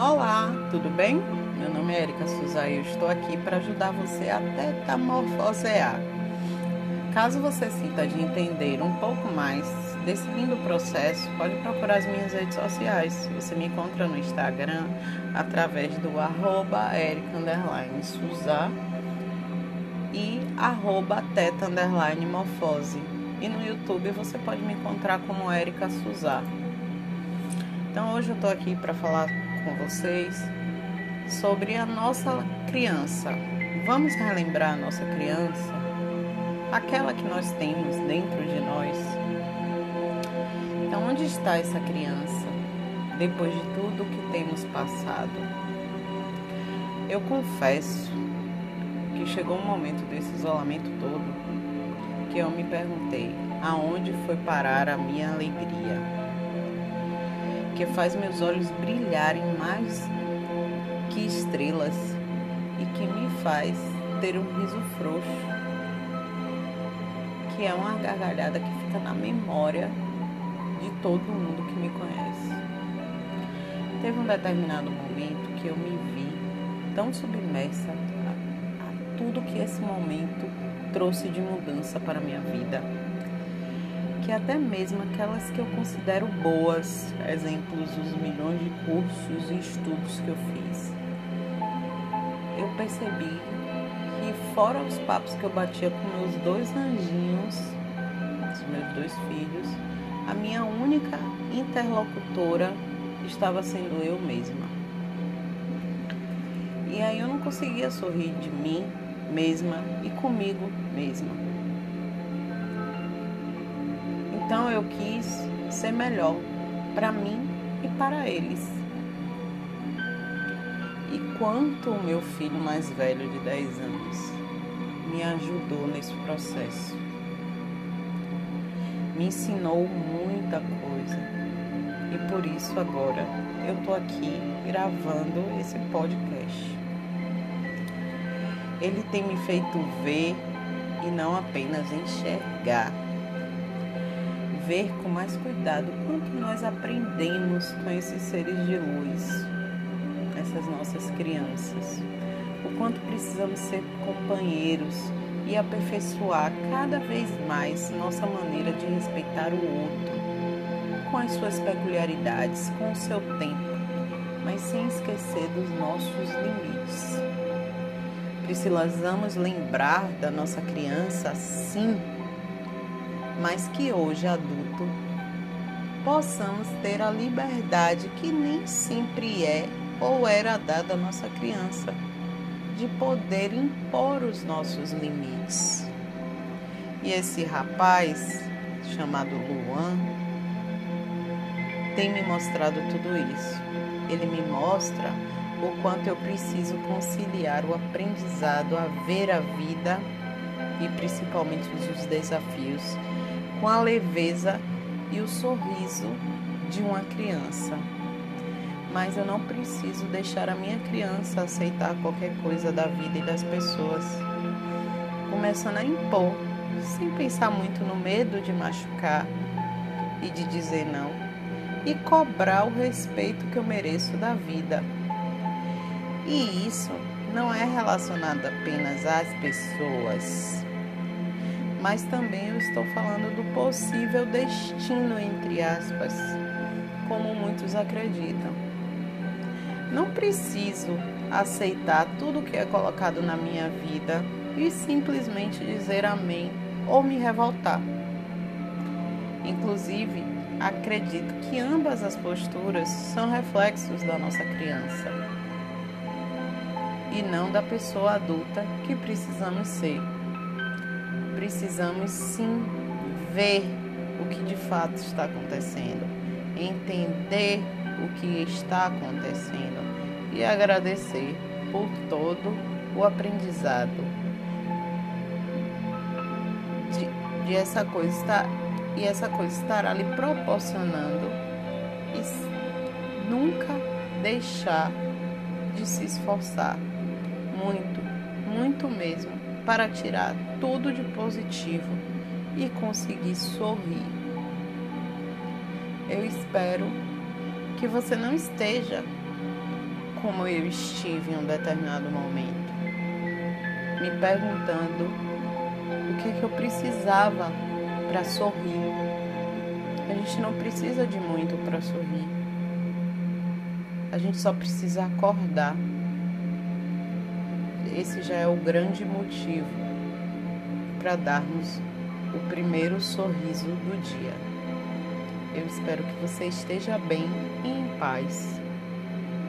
Olá, tudo bem? Meu nome é Erika Souza e eu estou aqui para ajudar você a metamorfosear. Caso você sinta de entender um pouco mais desse lindo processo, pode procurar as minhas redes sociais. Você me encontra no Instagram através do arroba Souza e arroba teta morfose. E no YouTube você pode me encontrar como Erika Souza. Então hoje eu estou aqui para falar com vocês sobre a nossa criança. Vamos relembrar a nossa criança, aquela que nós temos dentro de nós. Então, onde está essa criança depois de tudo que temos passado? Eu confesso que chegou um momento desse isolamento todo que eu me perguntei aonde foi parar a minha alegria que faz meus olhos brilharem mais que estrelas e que me faz ter um riso frouxo, que é uma gargalhada que fica na memória de todo mundo que me conhece. Teve um determinado momento que eu me vi tão submersa a, a tudo que esse momento trouxe de mudança para a minha vida que até mesmo aquelas que eu considero boas, exemplos dos milhões de cursos e estudos que eu fiz, eu percebi que fora os papos que eu batia com meus dois anjinhos, os meus dois filhos, a minha única interlocutora estava sendo eu mesma. E aí eu não conseguia sorrir de mim mesma e comigo mesma. Então eu quis ser melhor para mim e para eles. E quanto o meu filho mais velho de 10 anos me ajudou nesse processo. Me ensinou muita coisa. E por isso agora eu tô aqui gravando esse podcast. Ele tem me feito ver e não apenas enxergar ver com mais cuidado quanto nós aprendemos com esses seres de luz, essas nossas crianças. O quanto precisamos ser companheiros e aperfeiçoar cada vez mais nossa maneira de respeitar o outro, com as suas peculiaridades, com o seu tempo, mas sem esquecer dos nossos limites. Precisamos lembrar da nossa criança, sim, mas que hoje adulto possamos ter a liberdade que nem sempre é ou era dada à nossa criança, de poder impor os nossos limites. E esse rapaz, chamado Luan, tem me mostrado tudo isso. Ele me mostra o quanto eu preciso conciliar o aprendizado a ver a vida e principalmente os desafios com a leveza e o sorriso de uma criança. Mas eu não preciso deixar a minha criança aceitar qualquer coisa da vida e das pessoas, começando a impor, sem pensar muito no medo de machucar e de dizer não, e cobrar o respeito que eu mereço da vida. E isso não é relacionado apenas às pessoas, mas também eu estou falando do possível destino, entre aspas, como muitos acreditam. Não preciso aceitar tudo que é colocado na minha vida e simplesmente dizer amém ou me revoltar. Inclusive, acredito que ambas as posturas são reflexos da nossa criança e não da pessoa adulta que precisamos ser. Precisamos sim ver o que de fato está acontecendo, entender o que está acontecendo e agradecer por todo o aprendizado. De, de essa coisa estar e essa coisa estará lhe proporcionando e nunca deixar de se esforçar muito, muito mesmo para tirar tudo de positivo e conseguir sorrir. Eu espero que você não esteja como eu estive em um determinado momento, me perguntando o que, que eu precisava para sorrir. A gente não precisa de muito para sorrir. A gente só precisa acordar. Esse já é o grande motivo para darmos o primeiro sorriso do dia. Eu espero que você esteja bem e em paz